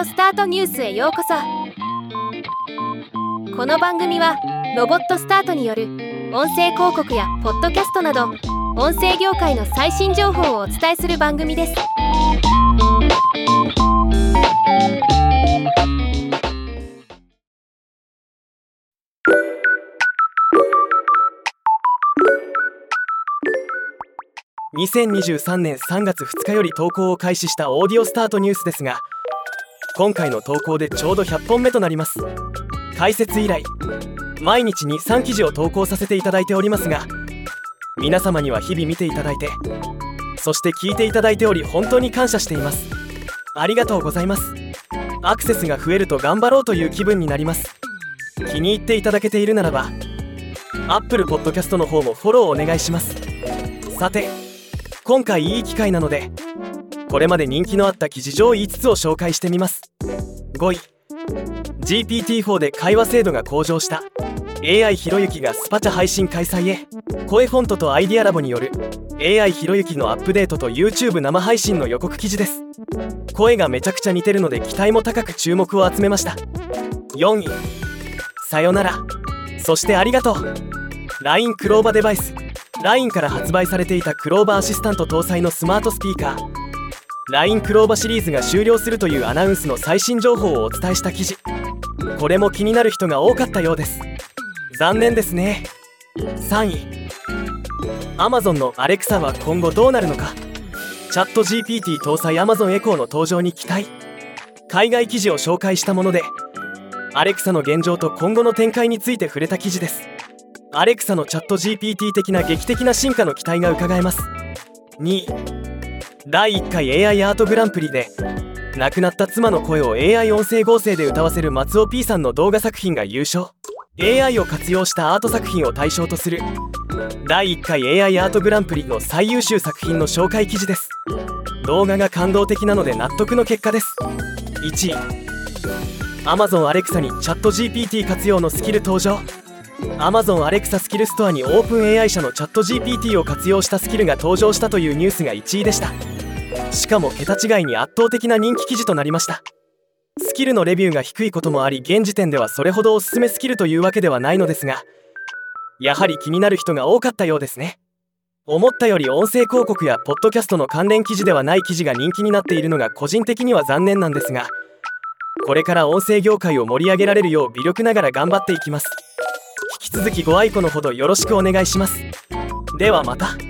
オスタートニュースへようこそ。この番組はロボットスタートによる音声広告やポッドキャストなど音声業界の最新情報をお伝えする番組です。2023年3月2日より投稿を開始したオーディオスタートニュースですが今回の投稿でちょうど100本目となります。解説以来毎日に3記事を投稿させていただいておりますが皆様には日々見ていただいてそして聞いていただいており本当に感謝しています。ありがとうございます。アクセスが増えると頑張ろうという気分になります。気に入っていただけているならば Apple Podcast の方もフォローお願いします。さて今回いい機会なのでこれまで人気のあった記事上5つを紹介してみます。5位。GPT-4 で会話精度が向上した。AI ひろゆきがスパチャ配信開催へ。声フォントとアイディアラボによる。AI ひろゆきのアップデートと YouTube 生配信の予告記事です。声がめちゃくちゃ似てるので期待も高く注目を集めました。4位。さよなら。そしてありがとう。LINE クローバデバイス。LINE から発売されていたクローバーアシスタント搭載のスマートスピーカー。LINE クローバシリーズが終了するというアナウンスの最新情報をお伝えした記事。これも気になる人が多かったようです。残念ですね。3位。Amazon の Alexa は今後どうなるのか。チャット GPT 搭載 Amazon エコーの登場に期待。海外記事を紹介したもので Alexa の現状と今後の展開について触れた記事です。アレクサのチャット GPT 的な劇的な進化の期待がうかがえます。2第1回 AI アートグランプリで亡くなった妻の声を AI 音声合成で歌わせる松尾 P さんの動画作品が優勝。AI を活用したアート作品を対象とする第1回 AI アートグランプリの最優秀作品の紹介記事です。動画が感動的なので納得の結果です。1位 Amazon アレクサにチャット GPT 活用のスキル登場。Amazon アレクサスキルストアにオープン AI 社のチャット GPT を活用したスキルが登場したというニュースが1位でした。しかも桁違いに圧倒的な人気記事となりました。スキルのレビューが低いこともあり現時点ではそれほどおすすめスキルというわけではないのですがやはり気になる人が多かったようですね。思ったより音声広告やポッドキャストの関連記事ではない記事が人気になっているのが個人的には残念なんですがこれから音声業界を盛り上げられるよう微力ながら頑張っていきます。引き続きご愛顧のほどよろしくお願いします。ではまた。